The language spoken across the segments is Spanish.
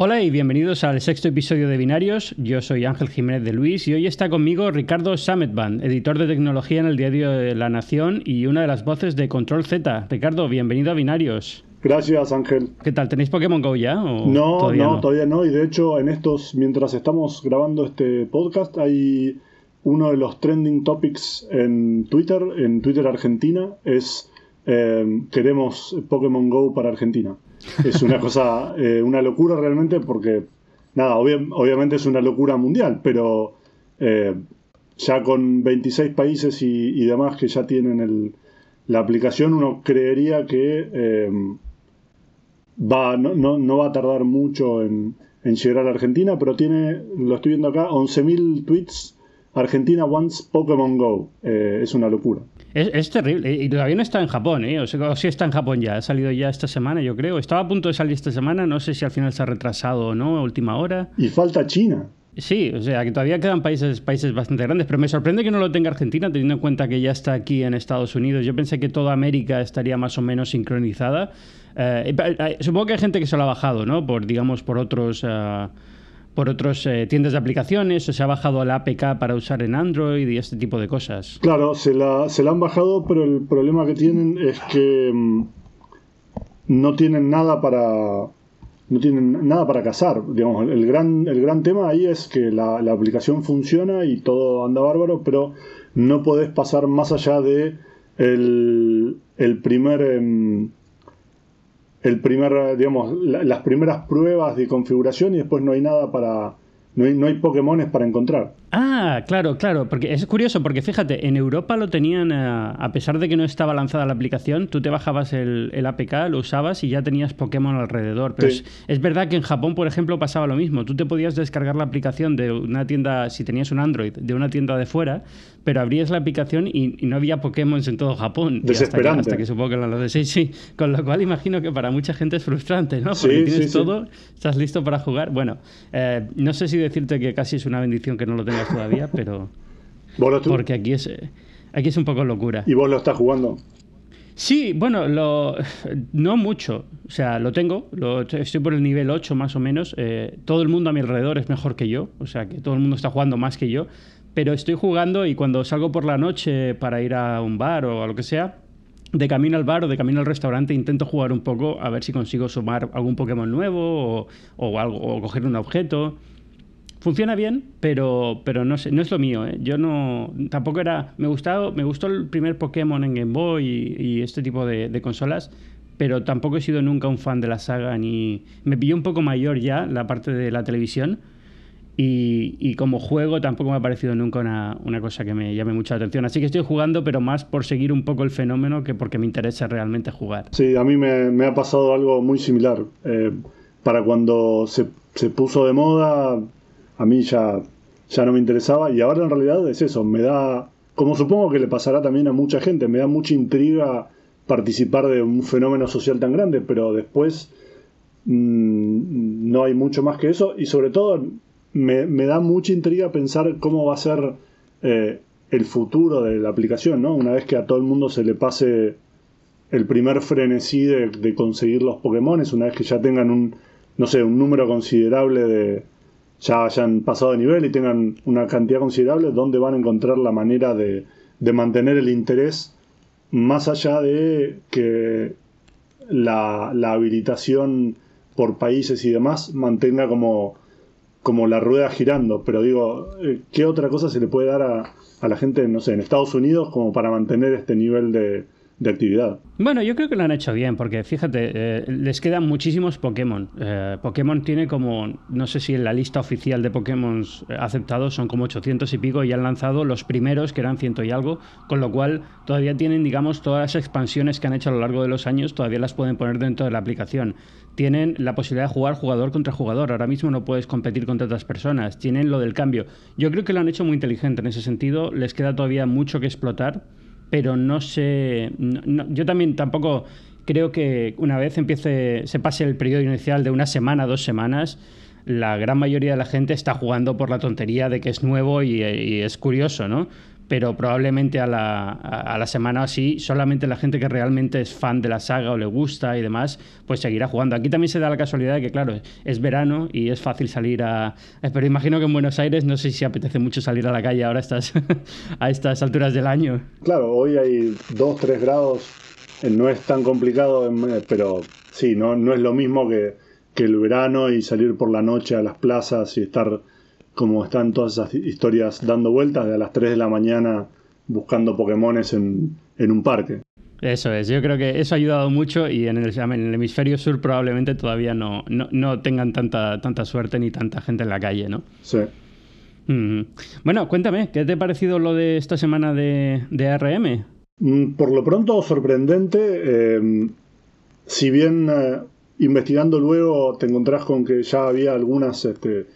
Hola y bienvenidos al sexto episodio de Binarios. Yo soy Ángel Jiménez de Luis y hoy está conmigo Ricardo Sametban, editor de tecnología en el diario de La Nación y una de las voces de Control Z. Ricardo, bienvenido a Binarios. Gracias, Ángel. ¿Qué tal? ¿Tenéis Pokémon Go ya? no, todavía no, todavía no. Y de hecho, en estos, mientras estamos grabando este podcast, hay uno de los trending topics en Twitter, en Twitter Argentina, es eh, queremos Pokémon Go para Argentina. Es una cosa, eh, una locura realmente porque, nada, obviamente es una locura mundial, pero eh, ya con 26 países y, demás que ya tienen el, la aplicación, uno creería que eh, va, no, va a tardar mucho en, en, llegar a la Argentina, pero tiene, lo estoy viendo acá, 11.000 tweets. Argentina wants Pokémon Go. es una locura. Es, terrible. Y todavía no está en Japón, ¿eh? O, sea, sí está en Japón ya. Ha salido ya esta semana, yo creo. Estaba a punto de salir esta semana. No sé si al final se ha retrasado o no, a última hora. Y falta China. Sí, o sea, que todavía quedan países, países bastante grandes, pero me sorprende que no lo tenga Argentina, teniendo en cuenta que ya está aquí en Estados Unidos. Yo pensé que toda América estaría más o menos sincronizada. Eh, eh, supongo que hay gente que se lo ha bajado, ¿no? Por, digamos, por otros por otras eh, tiendas de aplicaciones o se ha bajado la APK para usar en Android y este tipo de cosas. Claro, se la, se la han bajado, pero el problema que tienen es que mm, no tienen nada para no tienen nada para cazar. Digamos, el gran, el gran tema ahí es que la, aplicación funciona y todo anda bárbaro, pero no podés pasar más allá de el, el primer em, el primer, digamos, las primeras pruebas de configuración y después no hay nada para, no hay, no hay Pokémones para encontrar. Ah, claro, claro, porque es curioso, porque fíjate, en Europa lo tenían, eh, a pesar de que no estaba lanzada la aplicación, tú te bajabas el, APK, lo usabas y ya tenías Pokémon alrededor. Pero es, verdad que en Japón, por ejemplo, pasaba lo mismo. Tú te podías descargar la aplicación de una tienda, si tenías un Android, de una tienda de fuera, pero abrías la aplicación y, no había Pokémon en todo Japón. Desesperante. Hasta que, supongo que lo de sí, sí. Con lo cual imagino que para mucha gente es frustrante, ¿no? Porque tienes todo, estás listo para jugar. Bueno, eh, no sé si decirte que casi es una bendición que no lo tengas todavía, pero. Porque aquí es, aquí es un poco locura. ¿Y vos lo estás jugando? Sí, bueno, lo, no mucho. O sea, lo tengo, lo, estoy por el nivel 8 más o menos. Eh, todo el mundo a mi alrededor es mejor que yo, o sea, que todo el mundo está jugando más que yo. Pero estoy jugando y cuando salgo por la noche para ir a un bar o a lo que sea, de camino al bar o de camino al restaurante intento jugar un poco a ver si consigo sumar algún Pokémon nuevo o, o algo, o coger un objeto. Funciona bien, pero, pero no, sé, no es lo mío. ¿eh? Yo no. Tampoco era. Me, gustado, me gustó el primer Pokémon en Game Boy y, este tipo de, consolas, pero tampoco he sido nunca un fan de la saga. ni Me pilló un poco mayor ya la parte de la televisión. Y, como juego tampoco me ha parecido nunca una, una, cosa que me llame mucha atención. Así que estoy jugando, pero más por seguir un poco el fenómeno que porque me interesa realmente jugar. Sí, a mí me, me ha pasado algo muy similar. Eh, para cuando se, se puso de moda, a mí ya, ya no me interesaba y ahora en realidad es eso, me da, como supongo que le pasará también a mucha gente, me da mucha intriga participar de un fenómeno social tan grande, pero después mm, no hay mucho más que eso y sobre todo me, da mucha intriga pensar cómo va a ser eh, el futuro de la aplicación, ¿no? Una vez que a todo el mundo se le pase el primer frenesí de, de conseguir los Pokémon, una vez que ya tengan un, no sé, un número considerable de, ya hayan pasado de nivel y tengan una cantidad considerable, donde van a encontrar la manera de, mantener el interés más allá de que la, habilitación por países y demás mantenga como, como la rueda girando. Pero digo, eh, ¿qué otra cosa se le puede dar a, a la gente, no sé, en Estados Unidos como para mantener este nivel de, de actividad. Bueno, yo creo que lo han hecho bien, porque fíjate, eh, les quedan muchísimos Pokémon. Eh, Pokémon tiene como, no sé si en la lista oficial de Pokémon aceptados son como 800 y pico y han lanzado los primeros, que eran ciento y algo, con lo cual todavía tienen, digamos, todas las expansiones que han hecho a lo largo de los años, todavía las pueden poner dentro de la aplicación. Tienen la posibilidad de jugar jugador contra jugador. Ahora mismo no puedes competir contra otras personas. Tienen lo del cambio. Yo creo que lo han hecho muy inteligente en ese sentido. Les queda todavía mucho que explotar pero no sé. yo también tampoco creo que una vez empiece, se pase el periodo inicial de una semana, dos semanas, la gran mayoría de la gente está jugando por la tontería de que es nuevo y, es curioso, ¿no? Pero probablemente a la, a la semana así, solamente la gente que realmente es fan de la saga o le gusta y demás, pues seguirá jugando. Aquí también se da la casualidad de que, claro, es verano y es fácil salir a... Pero imagino que en Buenos Aires no sé si apetece mucho salir a la calle ahora a estas, a estas alturas del año. Claro, hoy hay 2, 3 grados, eh, no es tan complicado, eh, pero sí, no, no es lo mismo que, que el verano y salir por la noche a las plazas y estar como están todas esas historias dando vueltas de a las 3 de la mañana buscando Pokémones en, en un parque. Eso es, yo creo que eso ha ayudado mucho y en el, en el hemisferio sur probablemente todavía no, no, no, tengan tanta, tanta suerte ni tanta gente en la calle, ¿no? Sí. Bueno, cuéntame, ¿qué te ha parecido lo de esta semana de, de ARM? Mm, por lo pronto, sorprendente. Eh, si bien eh, investigando luego te encontrás con que ya había algunas este,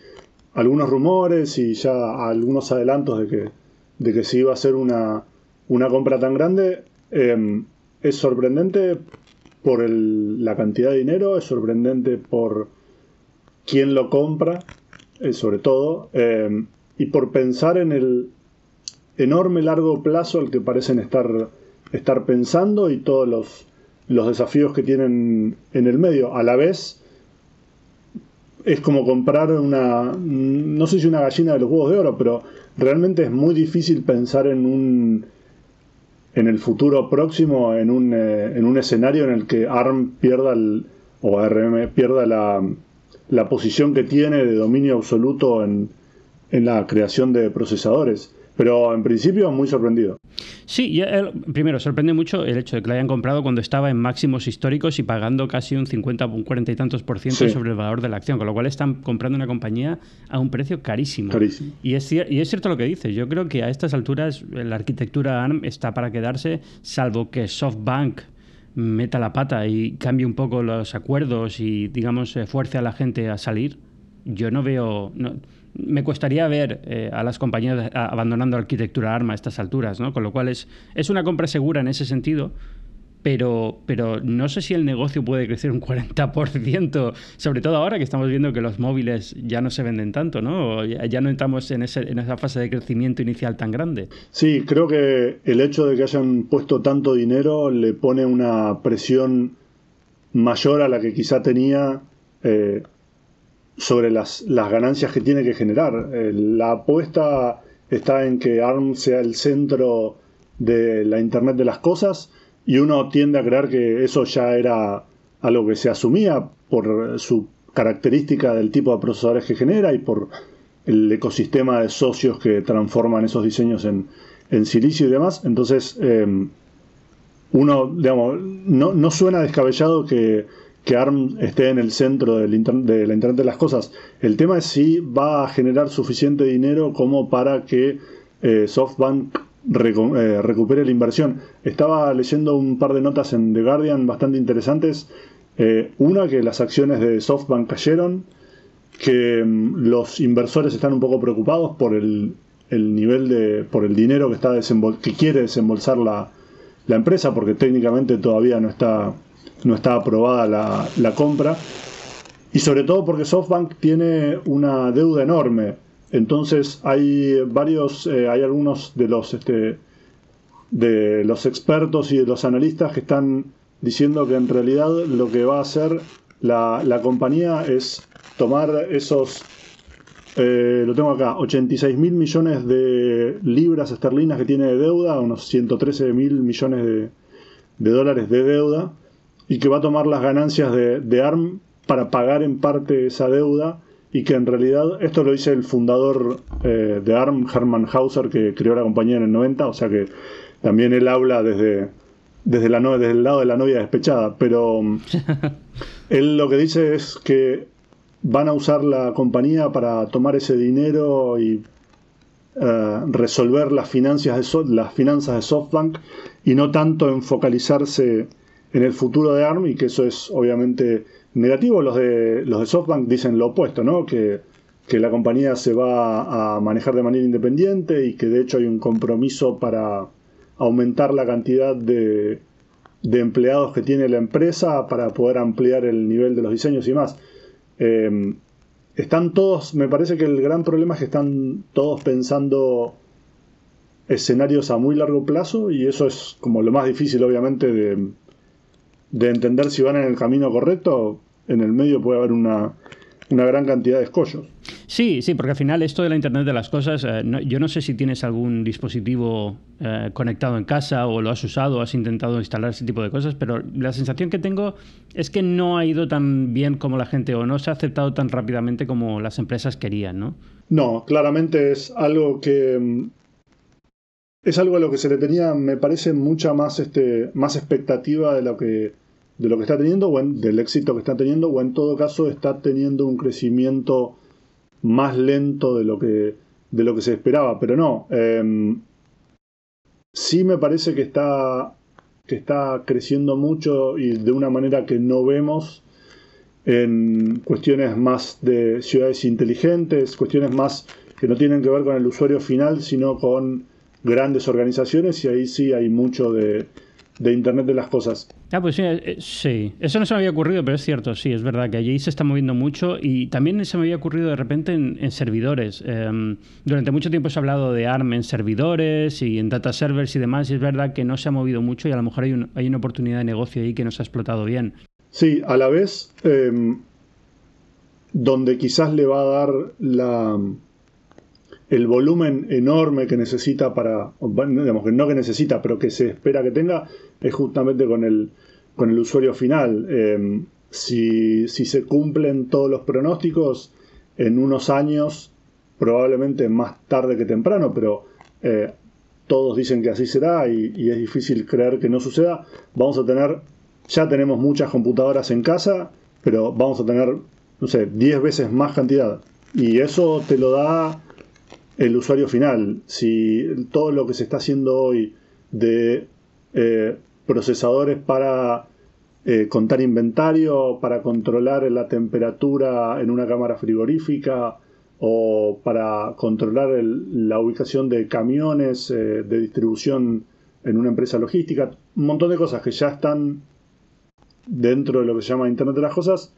algunos rumores y ya algunos adelantos de que, de que se iba a hacer una, una compra tan grande. Em, es sorprendente por la cantidad de dinero, es sorprendente por quién lo compra, eh, sobre todo, em, y por pensar en el enorme largo plazo al que parecen estar, estar pensando y todos los, los desafíos que tienen en el medio. A la vez, es como comprar una, no sé si una gallina de los huevos de oro, pero realmente es muy difícil pensar en un, en el futuro próximo, en un, eh, en un escenario en el que ARM pierda el, o ARM pierda la, la posición que tiene de dominio absoluto en, en la creación de procesadores. Pero en principio muy sorprendido. Sí, primero, sorprende mucho el hecho de que lo hayan comprado cuando estaba en máximos históricos y pagando casi un 50, un 40 y tantos por ciento sobre el valor de la acción, con lo cual están comprando una compañía a un precio carísimo. Carísimo. Y es, y es cierto lo que dices, yo creo que a estas alturas la arquitectura ARM está para quedarse, salvo que SoftBank meta la pata y cambie un poco los acuerdos y, digamos, eh, fuerce a la gente a salir. Yo no veo me costaría ver eh, a las compañías abandonando arquitectura ARM a estas alturas, ¿no? Con lo cual es, es una compra segura en ese sentido, pero, pero no sé si el negocio puede crecer un 40%, sobre todo ahora que estamos viendo que los móviles ya no se venden tanto, ¿no? ya, no entramos en, en esa fase de crecimiento inicial tan grande. Sí, creo que el hecho de que hayan puesto tanto dinero le pone una presión mayor a la que quizá tenía eh, sobre las, ganancias que tiene que generar. Eh, la apuesta está en que ARM sea el centro de la Internet de las cosas y uno tiende a creer que eso ya era algo que se asumía por su característica del tipo de procesadores que genera y por el ecosistema de socios que transforman esos diseños en, silicio y demás. Entonces, eh, uno, digamos, no, no suena descabellado que que ARM esté en el centro del de la Internet de las Cosas. El tema es si va a generar suficiente dinero como para que eh, SoftBank eh, recupere la inversión. Estaba leyendo un par de notas en The Guardian bastante interesantes. Eh, una, que las acciones de SoftBank cayeron, que mm, los inversores están un poco preocupados por el, nivel de, por el dinero que, está que quiere desembolsar la, la empresa, porque técnicamente todavía no está no está aprobada la, compra. Y sobre todo porque SoftBank tiene una deuda enorme. Entonces hay varios, eh, hay algunos de los, este, de los expertos y de los analistas que están diciendo que en realidad lo que va a hacer la, compañía es tomar esos, eh, lo tengo acá, 86 mil millones de libras esterlinas que tiene de deuda, unos 113 mil millones de, de dólares de deuda, y que va a tomar las ganancias de, ARM para pagar en parte esa deuda y que en realidad, esto lo dice el fundador eh, de ARM, Hermann Hauser, que creó la compañía en el 90, o sea que también él habla desde, desde, la desde el lado de la novia despechada, pero él lo que dice es que van a usar la compañía para tomar ese dinero y eh, resolver las, finanzas de las finanzas de SoftBank y no tanto en focalizarse en el futuro de ARM y que eso es obviamente negativo. Los de, los de SoftBank dicen lo opuesto, ¿no? Que, la compañía se va a manejar de manera independiente y que de hecho hay un compromiso para aumentar la cantidad de, de empleados que tiene la empresa para poder ampliar el nivel de los diseños y más. Em, están todos, me parece que el gran problema es que están todos pensando escenarios a muy largo plazo y eso es como lo más difícil obviamente de, de entender si van en el camino correcto. En el medio puede haber una, una gran cantidad de escollos. Sí, sí, porque al final esto de la Internet de las Cosas, eh, yo no sé si tienes algún dispositivo eh, conectado en casa o lo has usado o has intentado instalar ese tipo de cosas, pero la sensación que tengo es que no ha ido tan bien como la gente o no se ha aceptado tan rápidamente como las empresas querían, ¿no? No, claramente es algo que mm, es algo a lo que se le tenía, me parece, mucha más, este, más expectativa de lo que de lo que está teniendo o del éxito que está teniendo o en todo caso está teniendo un crecimiento más lento de lo que de lo que se esperaba. Pero no em, sí me parece que está que está creciendo mucho y de una manera que no vemos en cuestiones más de ciudades inteligentes cuestiones más que no tienen que ver con el usuario final sino con grandes organizaciones y ahí sí hay mucho de, de Internet de las Cosas. Ah, pues sí, eh, sí, eso no se me había ocurrido, pero es cierto, sí, es verdad que allí se está moviendo mucho y también se me había ocurrido de repente en, servidores. Em, durante mucho tiempo se ha hablado de ARM en servidores y en data servers y demás, y es verdad que no se ha movido mucho y a lo mejor hay, hay una oportunidad de negocio ahí que no se ha explotado bien. Sí, a la vez, em, donde quizás le va a dar la el volumen enorme que necesita para, digamos que no que necesita, pero que se espera que tenga, es justamente con el, con el usuario final. Em, si, se cumplen todos los pronósticos, en unos años, probablemente más tarde que temprano, pero eh, todos dicen que así será y, es difícil creer que no suceda, vamos a tener, ya tenemos muchas computadoras en casa, pero vamos a tener, no sé, 10 veces más cantidad. Y eso te lo da el usuario final. Si todo lo que se está haciendo hoy de eh, procesadores para eh, contar inventario, para controlar la temperatura en una cámara frigorífica o para controlar la ubicación de camiones eh, de distribución en una empresa logística, un montón de cosas que ya están dentro de lo que se llama Internet de las Cosas,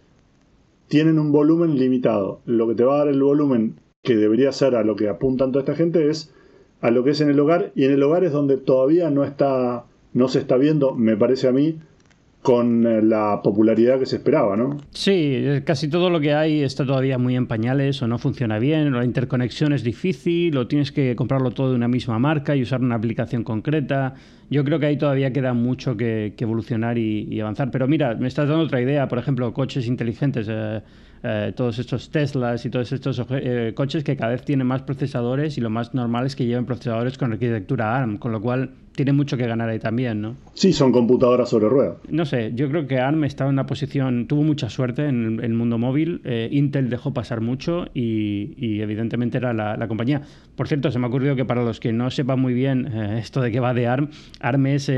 tienen un volumen limitado. Lo que te va a dar el volumen que debería ser a lo que apuntan toda esta gente es a lo que es en el hogar y en el hogar es donde todavía no está no se está viendo, me parece a mí, con eh, la popularidad que se esperaba, ¿no? Sí, eh, casi todo lo que hay está todavía muy en pañales o no funciona bien, o la interconexión es difícil, o tienes que comprarlo todo de una misma marca y usar una aplicación concreta. Yo creo que ahí todavía queda mucho que, evolucionar y, avanzar. Pero mira, me estás dando otra idea, por ejemplo, coches inteligentes. Eh, eh, todos estos Teslas y todos estos eh, coches que cada vez tienen más procesadores y lo más normal es que lleven procesadores con arquitectura ARM, con lo cual tiene mucho que ganar ahí también, ¿no? Sí, son computadoras sobre ruedas. No sé, yo creo que ARM estaba en una posición, tuvo mucha suerte en el, mundo móvil, eh, Intel dejó pasar mucho y, evidentemente era la, compañía. Por cierto, se me ha ocurrido que para los que no sepan muy bien esto de qué va de ARM, ARM es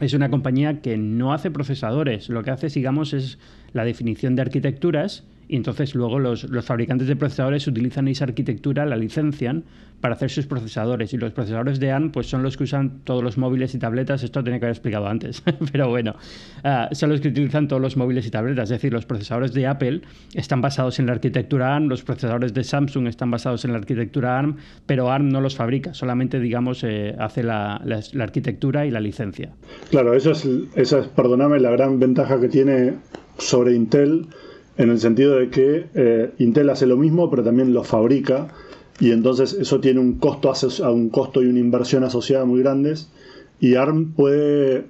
es una compañía que no hace procesadores. Lo que hace, digamos, es la definición de arquitecturas y entonces luego los, fabricantes de procesadores utilizan esa arquitectura, la licencian para hacer sus procesadores. Y los procesadores de ARM pues, son los que usan todos los móviles y tabletas. Esto tenía que haber explicado antes, pero bueno, ah, son los que utilizan todos los móviles y tabletas. Es decir, los procesadores de Apple están basados en la arquitectura ARM, los procesadores de Samsung están basados en la arquitectura ARM, pero ARM no los fabrica, solamente, digamos, eh, hace la, arquitectura y la licencia. Claro, eso es, esa es, perdóname, la gran ventaja que tiene sobre Intel en el sentido de que eh, Intel hace lo mismo, pero también lo fabrica, y entonces eso tiene un costo, un costo y una inversión asociada muy grandes, y ARM puede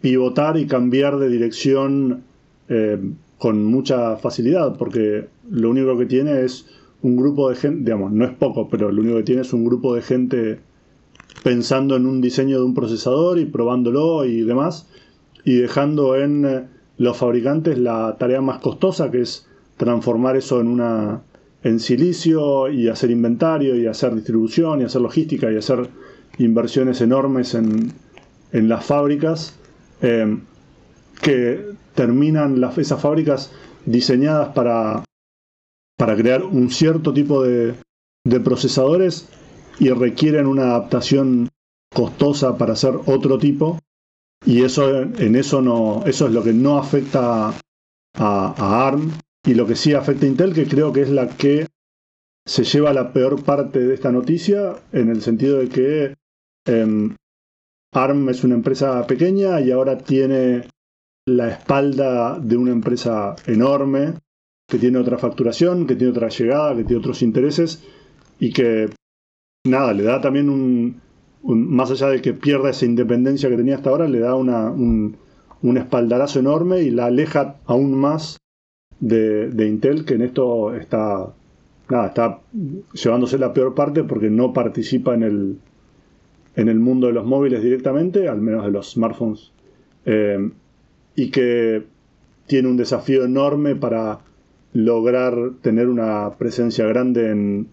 pivotar y cambiar de dirección eh, con mucha facilidad, porque lo único que tiene es un grupo de gente, digamos, no es poco, pero lo único que tiene es un grupo de gente pensando en un diseño de un procesador y probándolo y demás, y dejando en eh, los fabricantes la tarea más costosa, que es transformar eso en una en silicio y hacer inventario y hacer distribución y hacer logística y hacer inversiones enormes en, las fábricas eh, que terminan las, esas fábricas diseñadas para, para crear un cierto tipo de, de procesadores y requieren una adaptación costosa para hacer otro tipo y eso, en eso no, eso es lo que no afecta a, ARM. Y lo que sí afecta a Intel, que creo que es la que se lleva la peor parte de esta noticia en el sentido de que em, ARM es una empresa pequeña y ahora tiene la espalda de una empresa enorme que tiene otra facturación, que tiene otra llegada, que tiene otros intereses y que, nada, le da también un, más allá de que pierda esa independencia que tenía hasta ahora, le da una, un, espaldarazo enorme y la aleja aún más de, Intel, que en esto está, nada, está llevándose la peor parte porque no participa en el, en el mundo de los móviles directamente, al menos de los smartphones, eh, y que tiene un desafío enorme para lograr tener una presencia grande en,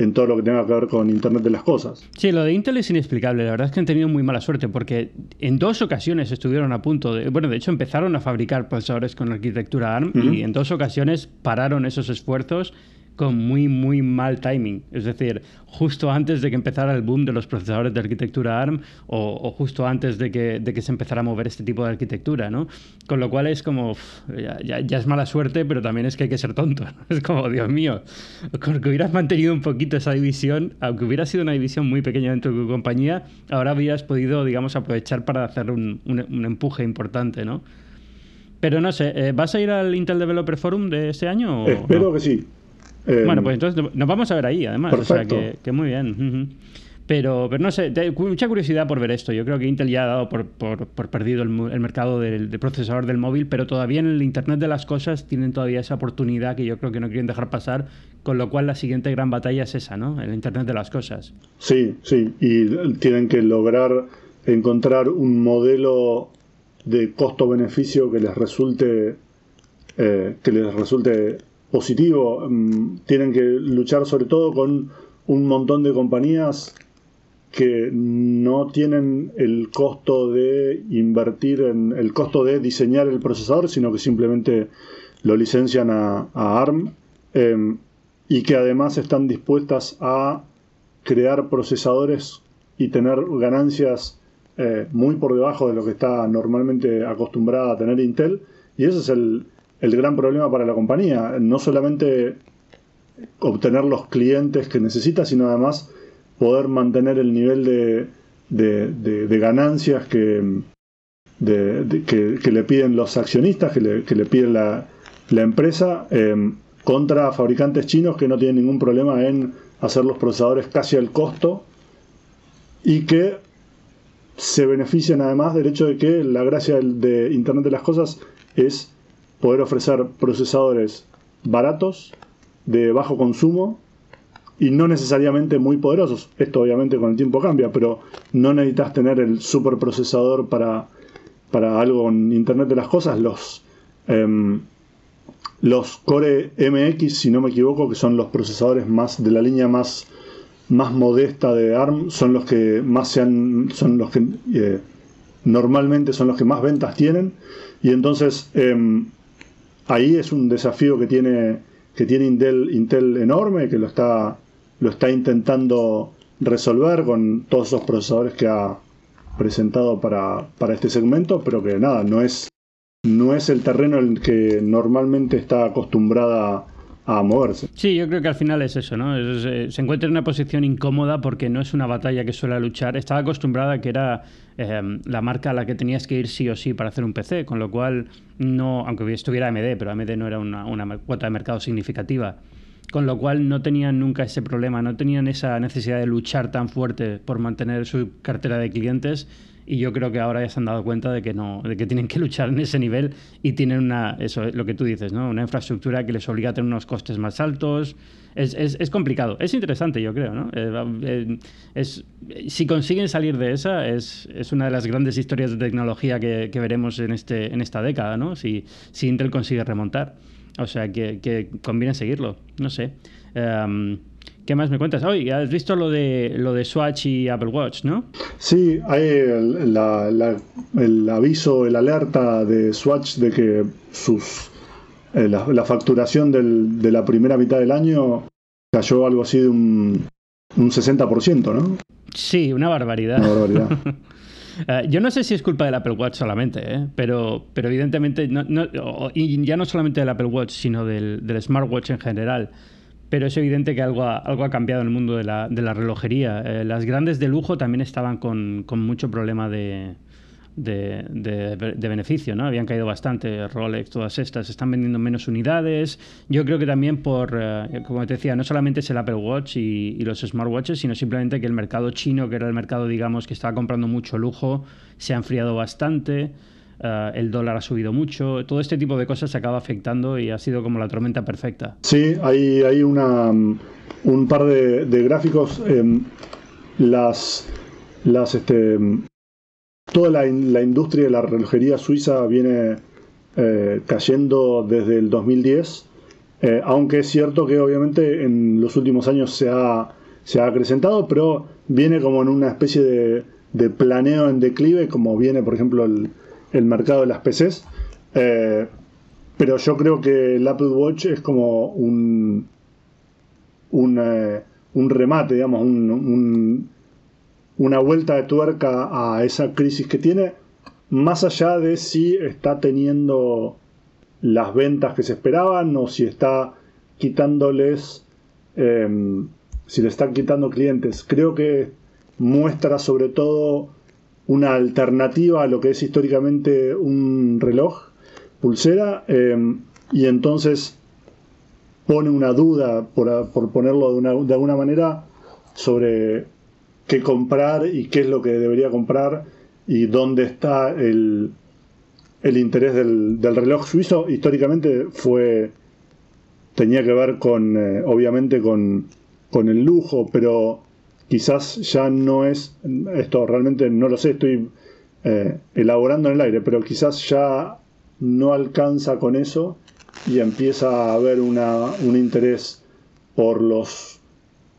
en todo lo que tenga que ver con Internet de las Cosas. Sí, lo de Intel es inexplicable. La verdad es que han tenido muy mala suerte porque en dos ocasiones estuvieron a punto de... Bueno, de hecho empezaron a fabricar procesadores con arquitectura ARM y en dos ocasiones pararon esos esfuerzos con muy, muy mal timing. Es decir, justo antes de que empezara el boom de los procesadores de arquitectura ARM o, justo antes de que, de que, se empezara a mover este tipo de arquitectura, ¿no? Con lo cual es como, ya, es mala suerte, pero también es que hay que ser tonto. Es como, Dios mío, con que hubieras mantenido un poquito esa división, aunque hubiera sido una división muy pequeña dentro de tu compañía, ahora habrías podido, digamos, aprovechar para hacer un, un, empuje importante, ¿no? Pero no sé, eh, ¿vas a ir al Intel Developer Forum de este año? Espero que sí. Eh, bueno, pues entonces nos vamos a ver ahí, además. O sea, que, muy bien. Pero, pero no sé, mucha curiosidad por ver esto. Yo creo que Intel ya ha dado por, perdido el, mercado del, procesador del móvil, pero todavía en el Internet de las cosas tienen todavía esa oportunidad que yo creo que no quieren dejar pasar, con lo cual la siguiente gran batalla es esa, ¿no? El Internet de las cosas. Sí, sí, y tienen que lograr encontrar un modelo de costo-beneficio que les resulte eh, que les resulte positivo. Mm, tienen que luchar sobre todo con un montón de compañías que no tienen el costo de invertir en el costo de diseñar el procesador, sino que simplemente lo licencian a, ARM em, y que además están dispuestas a crear procesadores y tener ganancias eh, muy por debajo de lo que está normalmente acostumbrada a tener Intel. Y ese es el, el gran problema para la compañía. No solamente obtener los clientes que necesita, sino además poder mantener el nivel de, de, ganancias que, que, le piden los accionistas, que le, que le piden la, la empresa, eh, contra fabricantes chinos que no tienen ningún problema en hacer los procesadores casi al costo y que se benefician además del hecho de que la gracia de Internet de las Cosas es poder ofrecer procesadores baratos, de bajo consumo y no necesariamente muy poderosos. Esto obviamente con el tiempo cambia, pero no necesitas tener el superprocesador para, para algo en Internet de las Cosas. Los, em, los Core MX, si no me equivoco, que son los procesadores más de la línea más, más modesta de ARM, son los que más se son los que eh, normalmente son los que más ventas tienen. Y entonces em, ahí es un desafío que tiene, que tiene Intel, enorme, que lo está, lo está intentando resolver con todos esos procesadores que ha presentado para, para este segmento, pero que nada, no es, no es el terreno en el que normalmente está acostumbrada a moverse. Sí, yo creo que al final es eso, ¿no? Eh, se encuentra en una posición incómoda porque no es una batalla que suele luchar. Estaba acostumbrada a que era em, la marca a la que tenías que ir sí o sí para hacer un PC, con lo cual no, aunque estuviera AMD, pero AMD no era una, una cuota de mercado significativa. Con lo cual no tenían nunca ese problema, no tenían esa necesidad de luchar tan fuerte por mantener su cartera de clientes y yo creo que ahora ya se han dado cuenta de que no, de que tienen que luchar en ese nivel y tienen una, eso es lo que tú dices, ¿no? Una infraestructura que les obliga a tener unos costes más altos. Es, es, complicado. Es interesante, yo creo, ¿no? Eh, eh, es, si consiguen salir de esa, es, es, una de las grandes historias de tecnología que, que, veremos en, este, en esta década, ¿no? Si, si Intel consigue remontar. O sea, que, que conviene seguirlo. No sé. Em, ¿Qué más me cuentas? Oye, has visto lo de lo de Swatch y Apple Watch, ¿no? Sí, hay el, aviso, el alerta de Swatch de que sus eh, la, facturación de la primera mitad del año cayó algo así de un, un 60%, ¿no? Sí, una barbaridad. Una barbaridad. Eh, yo no sé si es culpa del Apple Watch solamente, ¿eh? pero, pero evidentemente, y ya no solamente del Apple Watch, sino del, del smartwatch en general pero es evidente que algo ha, algo ha cambiado en el mundo de la, de la relojería. Eh, las grandes de lujo también estaban con, con mucho problema de, de, beneficio, ¿no? Habían caído bastante, Rolex, todas estas, están vendiendo menos unidades. Yo creo que también por, eh, como te decía, no solamente es el Apple Watch y, y, los smartwatches, sino simplemente que el mercado chino, que era el mercado, digamos, que estaba comprando mucho lujo, se ha enfriado bastante. Uh, el dólar ha subido mucho, todo este tipo de cosas se acaba afectando y ha sido como la tormenta perfecta. Sí, hay, hay una, un par de, gráficos. Eh, las, las, este, toda la, la, industria de la relojería suiza viene eh, cayendo desde el 2010, eh, aunque es cierto que obviamente en los últimos años se ha, se ha acrecentado, pero viene como en una especie de, de planeo en declive, como viene por ejemplo el el mercado de las PCs. Eh, pero yo creo que el Apple Watch es como un, un, eh, remate, digamos, un, un, una vuelta de tuerca a esa crisis que tiene, más allá de si está teniendo las ventas que se esperaban o si está quitándoles, eh, si le están quitando clientes. Creo que muestra sobre todo una alternativa a lo que es históricamente un reloj pulsera eh, y entonces pone una duda, por, por ponerlo de, una, de, alguna manera, sobre qué comprar y qué es lo que debería comprar y dónde está el, el interés del, del, reloj suizo. Históricamente fue tenía que ver con, eh, obviamente, con, con el lujo, pero quizás ya no es, esto realmente no lo sé, estoy eh, elaborando en el aire, pero quizás ya no alcanza con eso y empieza a haber una, un interés por los,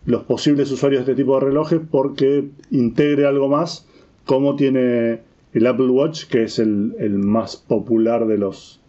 los posibles usuarios de este tipo de relojes porque integre algo más como tiene el Apple Watch, que es el, el más popular de los,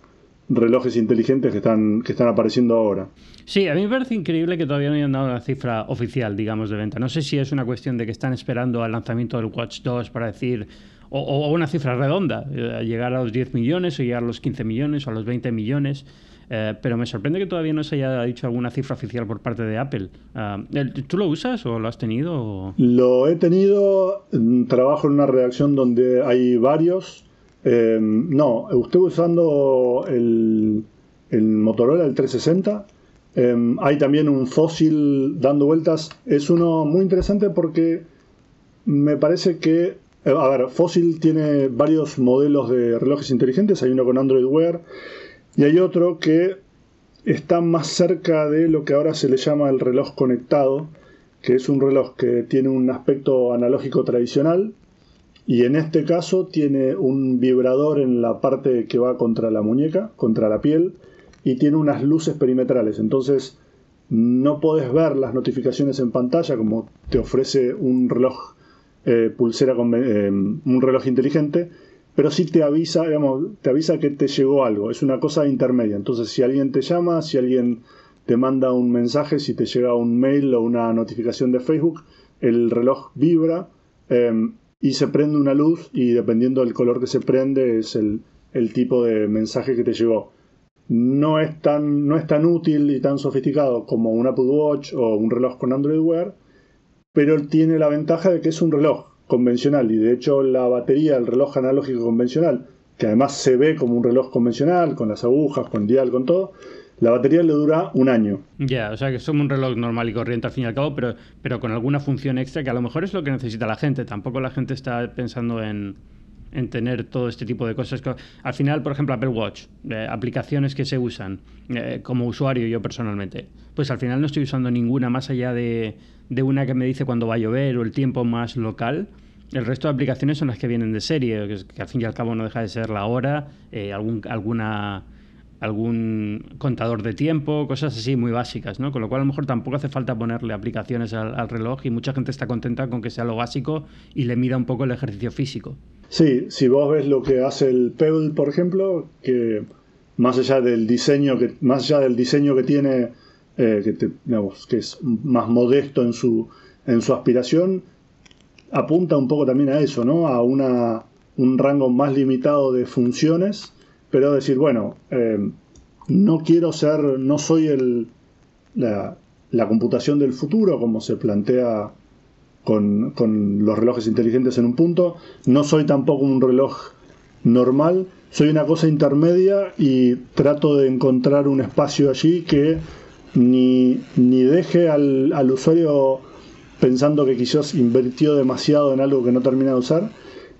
relojes inteligentes que están, que están apareciendo ahora. Sí, a mí me parece increíble que todavía no hayan dado una cifra oficial, digamos, de venta. No sé si es una cuestión de que están esperando al lanzamiento del Watch 2 para decir, o, o una cifra redonda, eh, llegar a los 10 millones o llegar a los 15 millones o a los 20 millones. Eh, pero me sorprende que todavía no se haya dicho alguna cifra oficial por parte de Apple. Uh, ¿Tú lo usas o lo has tenido? Lo he tenido, trabajo en una redacción donde hay varios. Eh, no, estoy usando el, Motorola, el 360. Eh, hay también un fósil dando vueltas. Es uno muy interesante porque me parece que. Eh, a ver, Fossil tiene varios modelos de relojes inteligentes. Hay uno con Android Wear y hay otro que está más cerca de lo que ahora se le llama el reloj conectado, que es un reloj que tiene un aspecto analógico tradicional y en este caso tiene un vibrador en la parte que va contra la muñeca, contra la piel, y tiene unas luces perimetrales. Entonces no puedes ver las notificaciones en pantalla como te ofrece un reloj eh, pulsera con eh, un reloj inteligente, pero sí te avisa, digamos, te avisa que te llegó algo. Es una cosa intermedia. Entonces si alguien te llama, si alguien te manda un mensaje, si te llega un mail o una notificación de Facebook, el reloj vibra. Eh, y se prende una luz y dependiendo del color que se prende es el, el tipo de mensaje que te llegó. No es, tan, no es tan útil y tan sofisticado como un Apple Watch o un reloj con Android Wear, pero tiene la ventaja de que es un reloj convencional y de hecho la batería del reloj analógico convencional, que además se ve como un reloj convencional, con las agujas, con dial, con todo, la batería le dura un año. Ya, o sea que es un reloj normal y corriente al fin y al cabo, pero, pero con alguna función extra que a lo mejor es lo que necesita la gente. Tampoco la gente está pensando en, en tener todo este tipo de cosas. Al final, por ejemplo, Apple Watch, eh, aplicaciones que se usan eh, como usuario yo personalmente, pues al final no estoy usando ninguna más allá de, de, una que me dice cuándo va a llover o el tiempo más local. El resto de aplicaciones son las que vienen de serie, que, que al fin y al cabo no deja de ser la hora, eh, algún, alguna algún contador de tiempo, cosas así muy básicas, ¿no? Con lo cual a lo mejor tampoco hace falta ponerle aplicaciones al, reloj y mucha gente está contenta con que sea lo básico y le mida un poco el ejercicio físico. Sí, si vos ves lo que hace el Pebble, por ejemplo, que más allá del diseño que, más allá del diseño que tiene, eh, que, que es más modesto en su, en su aspiración, apunta un poco también a eso, ¿no? A una, un rango más limitado de funciones pero decir, bueno, eh, no quiero ser, no soy el, la, computación del futuro, como se plantea con, los relojes inteligentes en un punto. No soy tampoco un reloj normal, soy una cosa intermedia y trato de encontrar un espacio allí que ni, ni deje al, al usuario pensando que quizás invirtió demasiado en algo que no termina de usar,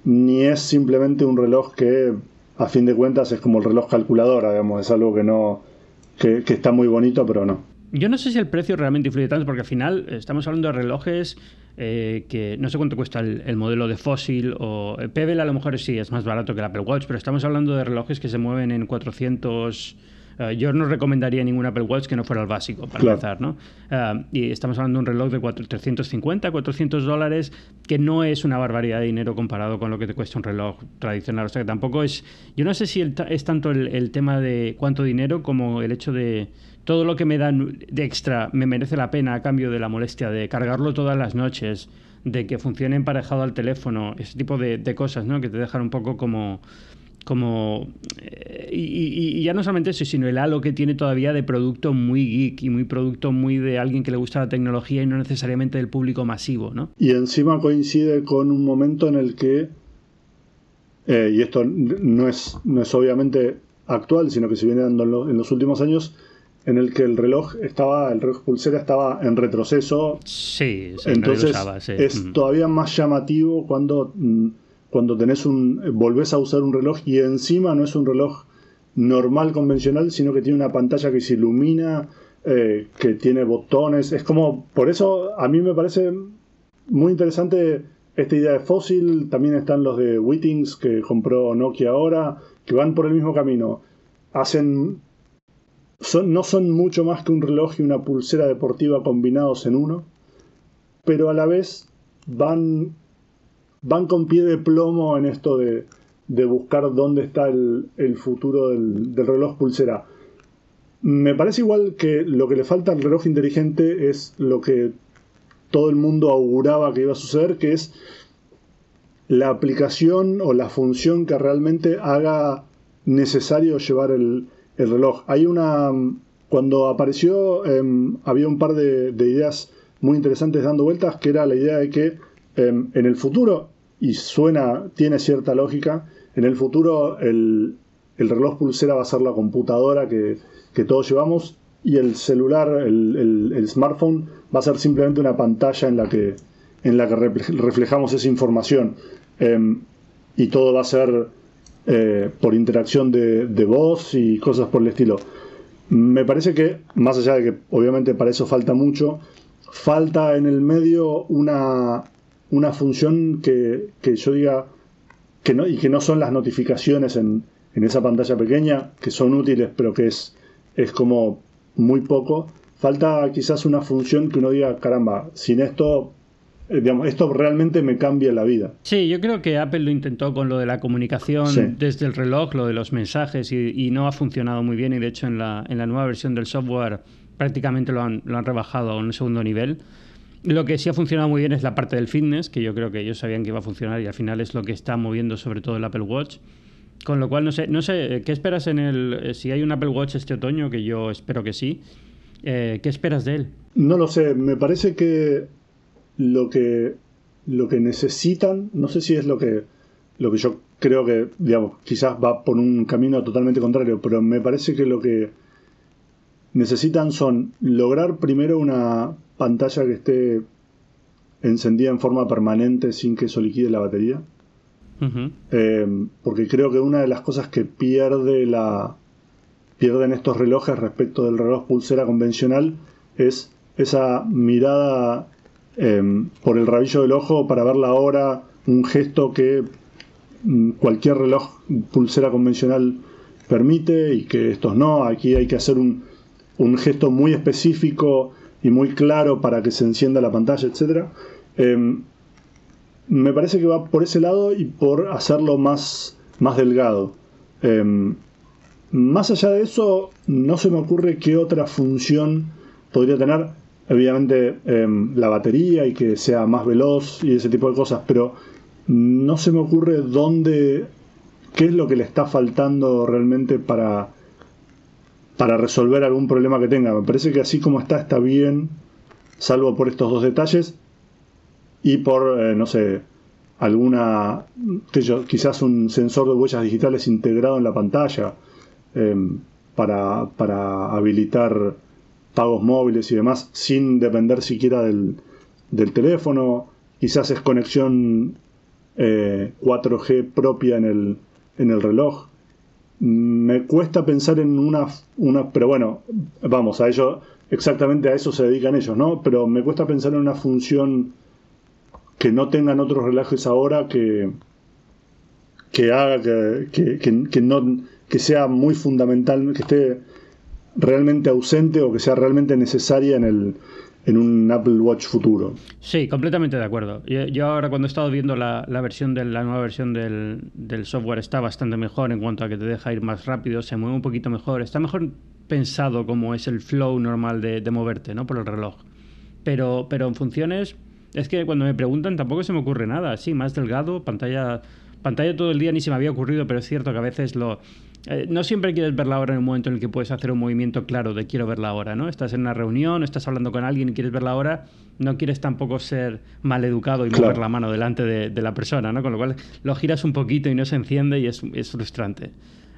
ni es simplemente un reloj que a fin de cuentas es como el reloj calculadora, digamos, es algo que no que, está muy bonito, pero no. Yo no sé si el precio realmente influye tanto, porque al final estamos hablando de relojes eh, que no sé cuánto cuesta el, modelo de Fossil o eh, Pebble a lo mejor sí es más barato que el Apple Watch, pero estamos hablando de relojes que se mueven en 400 eh, yo no recomendaría ningún Apple Watch que no fuera el básico, para empezar, ¿no? Eh, y estamos hablando de un reloj de 350, 400 dólares, que no es una barbaridad de dinero comparado con lo que te cuesta un reloj tradicional. O sea, que tampoco es... Yo no sé si es tanto el, tema de cuánto dinero como el hecho de todo lo que me dan de extra me merece la pena a cambio de la molestia de cargarlo todas las noches, de que funcione emparejado al teléfono, ese tipo de, de cosas, ¿no? Que te dejan un poco como como eh, y, ya no solamente eso, sino el halo que tiene todavía de producto muy geek y muy producto muy de alguien que le gusta la tecnología y no necesariamente del público masivo, ¿no? Y encima coincide con un momento en el que eh, y esto no es, no es obviamente actual, sino que se viene dando en, los últimos años, en el que el reloj estaba, el reloj pulsera estaba en retroceso. Sí, entonces es mm. todavía más llamativo cuando mm, cuando tenés un, volvés a usar un reloj y encima no es un reloj normal, convencional, sino que tiene una pantalla que se ilumina, eh, que tiene botones. Es como, por eso a mí me parece muy interesante esta idea de Fossil. También están los de Wittings que compró Nokia ahora, que van por el mismo camino. Hacen. Son, no son mucho más que un reloj y una pulsera deportiva combinados en uno, pero a la vez van van con pie de plomo en esto de, buscar dónde está el, futuro del, reloj pulsera. Me parece igual que lo que le falta al reloj inteligente es lo que todo el mundo auguraba que iba a suceder, que es la aplicación o la función que realmente haga necesario llevar el, reloj. Hay una. Cuando apareció, em, había un par de, ideas muy interesantes dando vueltas, que era la idea de que em, en el futuro y suena, tiene cierta lógica. En el futuro el, reloj pulsera va a ser la computadora que, todos llevamos y el celular, el, smartphone, va a ser simplemente una pantalla en la que, en la que reflejamos esa información. Em, y todo va a ser eh, por interacción de, voz y cosas por el estilo. Me parece que, más allá de que obviamente para eso falta mucho, falta en el medio una, una función que, yo diga que no, y que no son las notificaciones en, esa pantalla pequeña, que son útiles, pero que es, es como muy poco. Falta quizás una función que uno diga, caramba, sin esto eh, digamos, esto realmente me cambia la vida. Sí, yo creo que Apple lo intentó con lo de la comunicación desde el reloj, lo de los mensajes, y, no ha funcionado muy bien. Y de hecho, en la, en la nueva versión del software prácticamente lo han, lo han rebajado a un segundo nivel. Lo que sí ha funcionado muy bien es la parte del fitness, que yo creo que ellos sabían que iba a funcionar y al final es lo que está moviendo sobre todo el Apple Watch. Con lo cual, no sé, no sé, ¿qué esperas en el. Eh, si hay un Apple Watch este otoño, que yo espero que sí, eh, ¿qué esperas de él? No lo sé, me parece que lo que lo que necesitan, no sé si es lo que lo que yo creo que, digamos, quizás va por un camino totalmente contrario, pero me parece que lo que necesitan son lograr primero una pantalla que esté encendida en forma permanente sin que eso liquide la batería. Eh, porque creo que una de las cosas que pierde la pierden estos relojes respecto del reloj pulsera convencional es esa mirada em, por el rabillo del ojo para ver la hora, un gesto que mm, cualquier reloj pulsera convencional permite y que estos no. Aquí hay que hacer un, un gesto muy específico y muy claro para que se encienda la pantalla, etc. Em, me parece que va por ese lado y por hacerlo más, más delgado. Em, más allá de eso, no se me ocurre qué otra función podría tener. Obviamente em, la batería y que sea más veloz y ese tipo de cosas, pero no se me ocurre dónde, qué es lo que le está faltando realmente para, para resolver algún problema que tenga. Me parece que así como está, está bien, salvo por estos dos detalles y por, eh, no sé, alguna, quizás un sensor de huellas digitales integrado en la pantalla em, para, para, habilitar pagos móviles y demás sin depender siquiera del, del teléfono. Quizás es conexión 4G eh, propia en el, en el reloj. Me cuesta pensar en una, una, pero bueno, vamos, a ello, exactamente a eso se dedican ellos, ¿no? Pero me cuesta pensar en una función que no tengan otros relojes ahora que, que haga que, que, no, que sea muy fundamental, que esté realmente ausente o que sea realmente necesaria en el, en un Apple Watch futuro. Sí, completamente de acuerdo. Yo, ahora cuando he estado viendo la, versión de la nueva versión del, software está bastante mejor en cuanto a que te deja ir más rápido, se mueve un poquito mejor, está mejor pensado como es el flow normal de, moverte, ¿no? Por el reloj. Pero, pero en funciones, es que cuando me preguntan tampoco se me ocurre nada. Sí, más delgado, pantalla, pantalla todo el día ni se me había ocurrido, pero es cierto que a veces lo eh, no siempre quieres ver la hora en un momento en el que puedes hacer un movimiento claro de quiero ver la hora, ¿no? Estás en una reunión, estás hablando con alguien y quieres ver la hora, no quieres tampoco ser mal educado y mover la mano delante de, la persona, ¿no? Con lo cual lo giras un poquito y no se enciende y es, frustrante.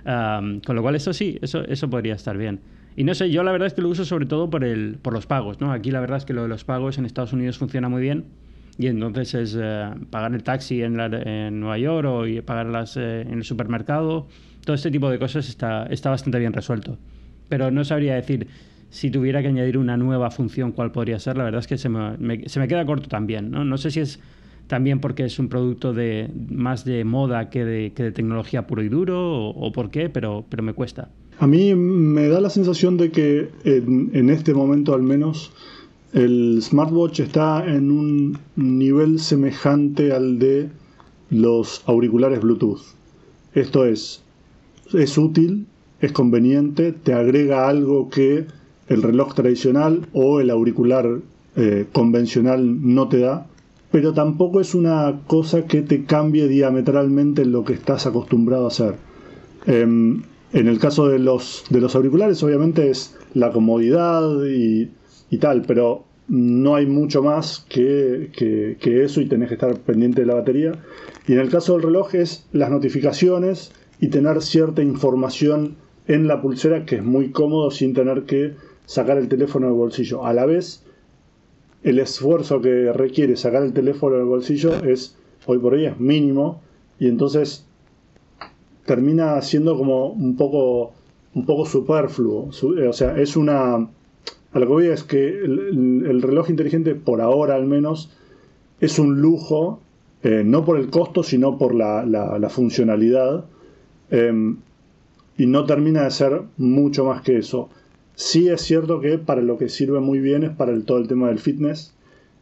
con lo cual eso sí, eso, eso podría estar bien. Y no sé, yo la verdad es que lo uso sobre todo por, el, por los pagos, ¿no? Aquí la verdad es que lo de los pagos en Estados Unidos funciona muy bien y entonces es eh, pagar el taxi en, Nueva York o y pagarlas eh, en el supermercado todo este tipo de cosas está, está bastante bien resuelto. Pero no sabría decir si tuviera que añadir una nueva función cuál podría ser. La verdad es que se me, se me queda corto también. ¿no? no sé si es también porque es un producto de más de moda que de, que de tecnología puro y duro o, por qué, pero, pero me cuesta. A mí me da la sensación de que en, en, este momento al menos el smartwatch está en un nivel semejante al de los auriculares Bluetooth. Esto es, es útil, es conveniente, te agrega algo que el reloj tradicional o el auricular eh, convencional no te da, pero tampoco es una cosa que te cambie diametralmente lo que estás acostumbrado a hacer. Em, en el caso de los, de los auriculares, obviamente es la comodidad y, tal, pero no hay mucho más que, que, eso y tenés que estar pendiente de la batería. Y en el caso del reloj es las notificaciones y tener cierta información en la pulsera que es muy cómodo sin tener que sacar el teléfono del bolsillo. A la vez, el esfuerzo que requiere sacar el teléfono del bolsillo es, hoy por hoy, es mínimo y entonces termina siendo como un poco, un poco superfluo. O sea, es una... A lo que voy es que el, reloj inteligente, por ahora al menos, es un lujo, eh, no por el costo, sino por la funcionalidad Em, y no termina de ser mucho más que eso. Sí es cierto que para lo que sirve muy bien es para todo el tema del fitness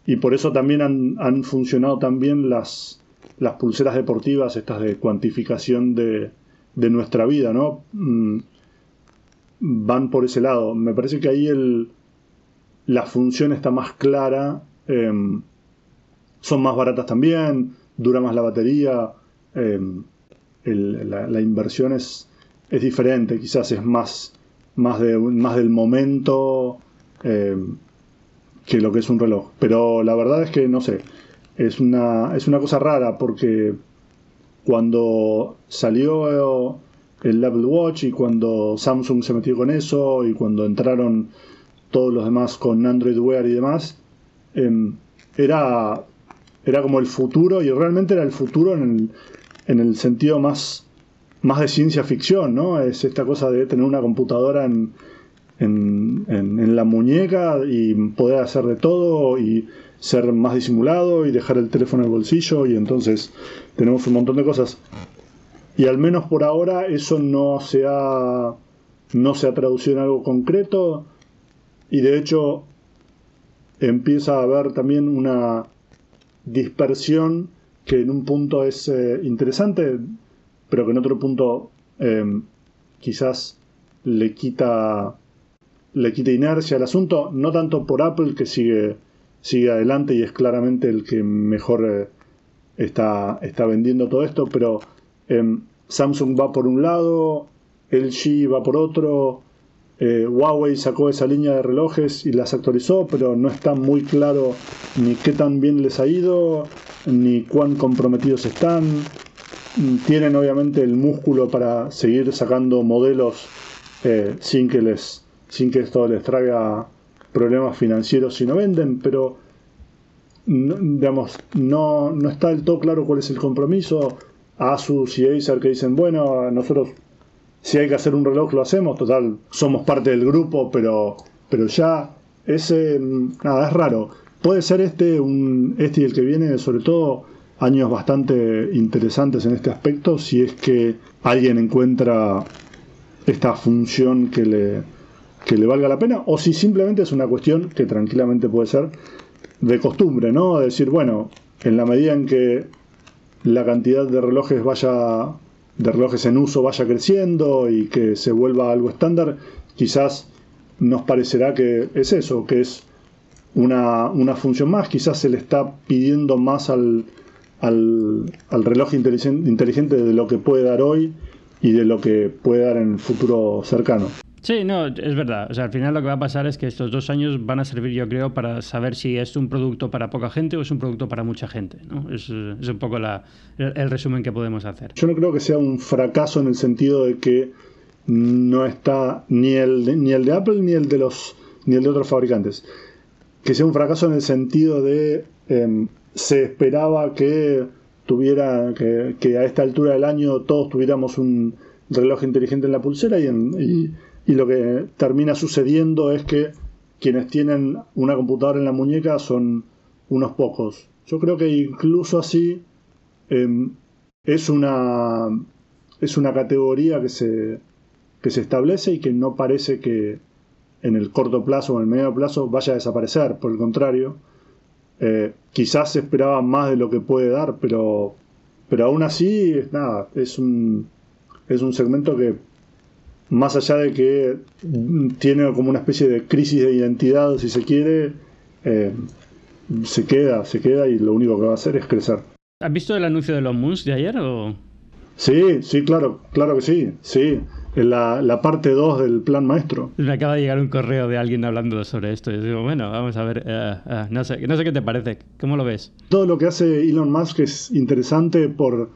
y por eso también han, funcionado también las, las pulseras deportivas, estas de cuantificación de, nuestra vida, ¿no? Mm, van por ese lado. Me parece que ahí el, la función está más clara, em, son más baratas también, dura más la batería. La, inversión es, es, diferente, quizás es más, más, de, más del momento eh, que lo que es un reloj. Pero la verdad es que no sé, es una, es una cosa rara porque cuando salió el Apple Watch y cuando Samsung se metió con eso y cuando entraron todos los demás con Android Wear y demás, em, era, era como el futuro y realmente era el futuro en el, en el sentido más, más de ciencia ficción, ¿no? Es esta cosa de tener una computadora en, en, la muñeca y poder hacer de todo y ser más disimulado y dejar el teléfono en el bolsillo y entonces tenemos un montón de cosas. Y al menos por ahora eso no se ha, no se ha traducido en algo concreto y de hecho empieza a haber también una dispersión que en un punto es eh, interesante, pero que en otro punto em, quizás le quita, le quita inercia al asunto, no tanto por Apple que sigue, sigue adelante y es claramente el que mejor eh, está, está vendiendo todo esto, pero em, Samsung va por un lado, LG va por otro, eh, Huawei sacó esa línea de relojes y las actualizó, pero no está muy claro ni qué tan bien les ha ido, ni cuán comprometidos están. Tienen obviamente el músculo para seguir sacando modelos eh, sin que esto les traiga problemas financieros si no venden, pero no, digamos, no, no está del todo claro cuál es el compromiso. Asus y Acer que dicen, bueno, nosotros si hay que hacer un reloj lo hacemos, total, somos parte del grupo, pero, pero ya ese, nada, es raro. Puede ser este, un, este y el que viene, sobre todo años bastante interesantes en este aspecto, si es que alguien encuentra esta función que le, que le valga la pena, o si simplemente es una cuestión que tranquilamente puede ser de costumbre, ¿no? decir, bueno, en la medida en que la cantidad de relojes vaya de relojes en uso vaya creciendo y que se vuelva algo estándar, quizás nos parecerá que es eso, que es una, una función más, quizás se le está pidiendo más al, al, al reloj inteligente de lo que puede dar hoy y de lo que puede dar en el futuro cercano. Sí, no, es verdad. O sea, al final lo que va a pasar es que estos dos años van a servir, yo creo, para saber si es un producto para poca gente o es un producto para mucha gente. ¿no? Es, un poco la, el, resumen que podemos hacer. Yo no creo que sea un fracaso en el sentido de que no está ni el ni el de Apple ni el de los ni el de otros fabricantes. Que sea un fracaso en el sentido de eh, se esperaba que tuviera que, que, a esta altura del año todos tuviéramos un reloj inteligente en la pulsera y, en, y y lo que termina sucediendo es que quienes tienen una computadora en la muñeca son unos pocos. Yo creo que incluso así em, es, una, es una categoría que se, que se establece y que no parece que en el corto plazo o en el medio plazo vaya a desaparecer. Por el contrario, eh, quizás se esperaba más de lo que puede dar, pero, pero aún así, nada, es un, es un segmento que más allá de que tiene como una especie de crisis de identidad, si se quiere, eh, se queda, se queda y lo único que va a hacer es crecer. ¿Has visto el anuncio de los Moons de ayer? O? Sí, sí, claro, claro que sí, sí. En la, la parte 2 del plan maestro. Me acaba de llegar un correo de alguien hablando sobre esto. Y digo, bueno, vamos a ver, eh, eh, no, sé, no sé qué te parece, ¿cómo lo ves? Todo lo que hace Elon Musk es interesante por,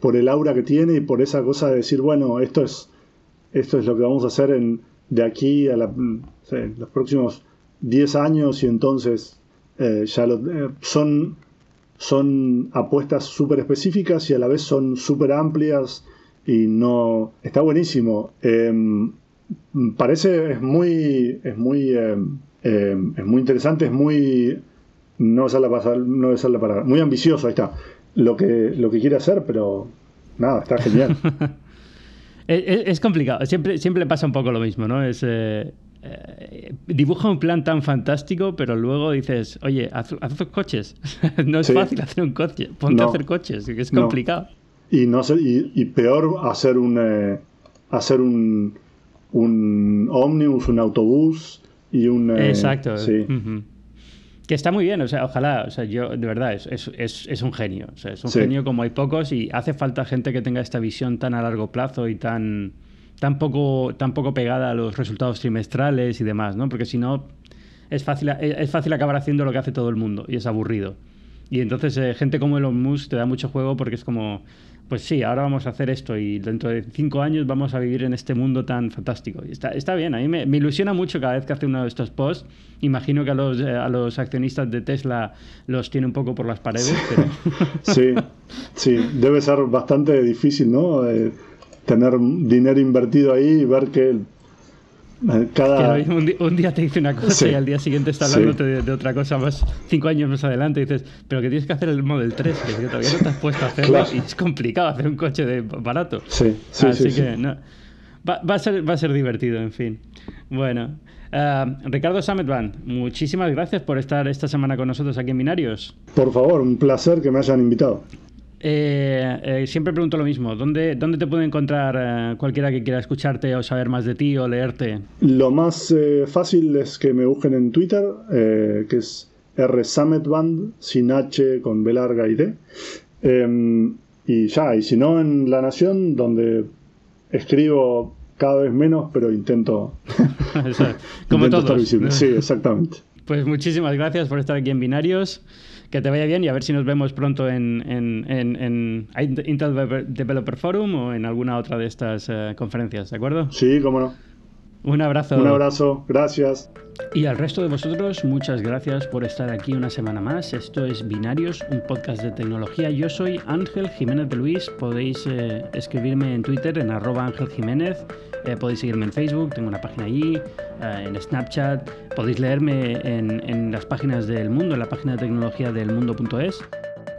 por el aura que tiene y por esa cosa de decir, bueno, esto es esto es lo que vamos a hacer en, de aquí a los próximos 10 años y entonces eh, ya eh, son, son apuestas súper específicas y a la vez son súper amplias y no... Está buenísimo. Em, parece, es muy, es muy, em, em, es muy interesante, es muy... No es la, no es la palabra. Muy ambicioso, ahí está. Lo que, lo que quiere hacer, pero nada, está genial. Es, complicado, siempre, siempre pasa un poco lo mismo, ¿no? Es, eh, eh, dibuja un plan tan fantástico, pero luego dices, oye, haz, coches. no es fácil hacer un coche, ponte a hacer coches, es complicado. Y, no sé, y, peor hacer un, eh, hacer un, un ómnibus, un autobús y un... Exacto. Sí. Que está muy bien, o sea, ojalá, o sea, yo, de verdad, es, es, es un genio, o sea, es un genio como hay pocos y hace falta gente que tenga esta visión tan a largo plazo y tan, tan, poco, tan poco pegada a los resultados trimestrales y demás, ¿no? Porque si no, es fácil, es fácil acabar haciendo lo que hace todo el mundo y es aburrido. Y entonces eh, gente como Elon Musk te da mucho juego porque es como, pues sí, ahora vamos a hacer esto y dentro de cinco años vamos a vivir en este mundo tan fantástico. Y está, está bien, a mí me, ilusiona mucho cada vez que hace uno de estos posts. Imagino que a los, eh, a los accionistas de Tesla los tiene un poco por las paredes, pero... sí, sí, debe ser bastante difícil, ¿no? tener dinero invertido ahí y ver que un, día, te dice una cosa y al día siguiente está hablando de, otra cosa más cinco años más adelante y dices, pero que tienes que hacer el Model 3, que todavía no te has puesto a hacerlo y es complicado hacer un coche de barato. Sí, sí, Así que no, va, a ser, va a ser divertido, en fin. Bueno, uh, Ricardo Sametban, muchísimas gracias por estar esta semana con nosotros aquí en Binarios. Por favor, un placer que me hayan invitado. Eh, eh, siempre pregunto lo mismo. ¿Dónde, dónde te puede encontrar eh, cualquiera que quiera escucharte o saber más de ti o leerte? Lo más fácil es que me busquen en Twitter, que es rsummitband, sin H, con B larga y D. Em, y ya, y si no en La Nación, donde escribo cada vez menos, pero intento, como intento estar visible. Sí, exactamente. Pues muchísimas gracias por estar aquí en Binarios. Que te vaya bien y a ver si nos vemos pronto en, en, Intel Developer Forum o en alguna otra de estas eh, conferencias, ¿de acuerdo? Sí, cómo no. Un abrazo. Un abrazo, gracias. Y al resto de vosotros, muchas gracias por estar aquí una semana más. Esto es Binarios, un podcast de tecnología. Yo soy Ángel Jiménez de Luis. Podéis eh, escribirme en Twitter en arroba Ángel Jiménez. Eh, podéis seguirme en Facebook, tengo una página allí, eh, en Snapchat. Podéis leerme en, en las páginas del mundo, en la página de tecnología del mundo.es.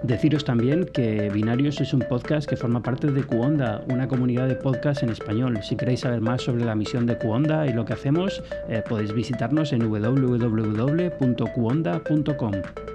Deciros también que Binarios es un podcast que forma parte de Cuonda, una comunidad de podcast en español. Si queréis saber más sobre la misión de Cuonda y lo que hacemos, eh, podéis visitarnos en www.cuonda.com.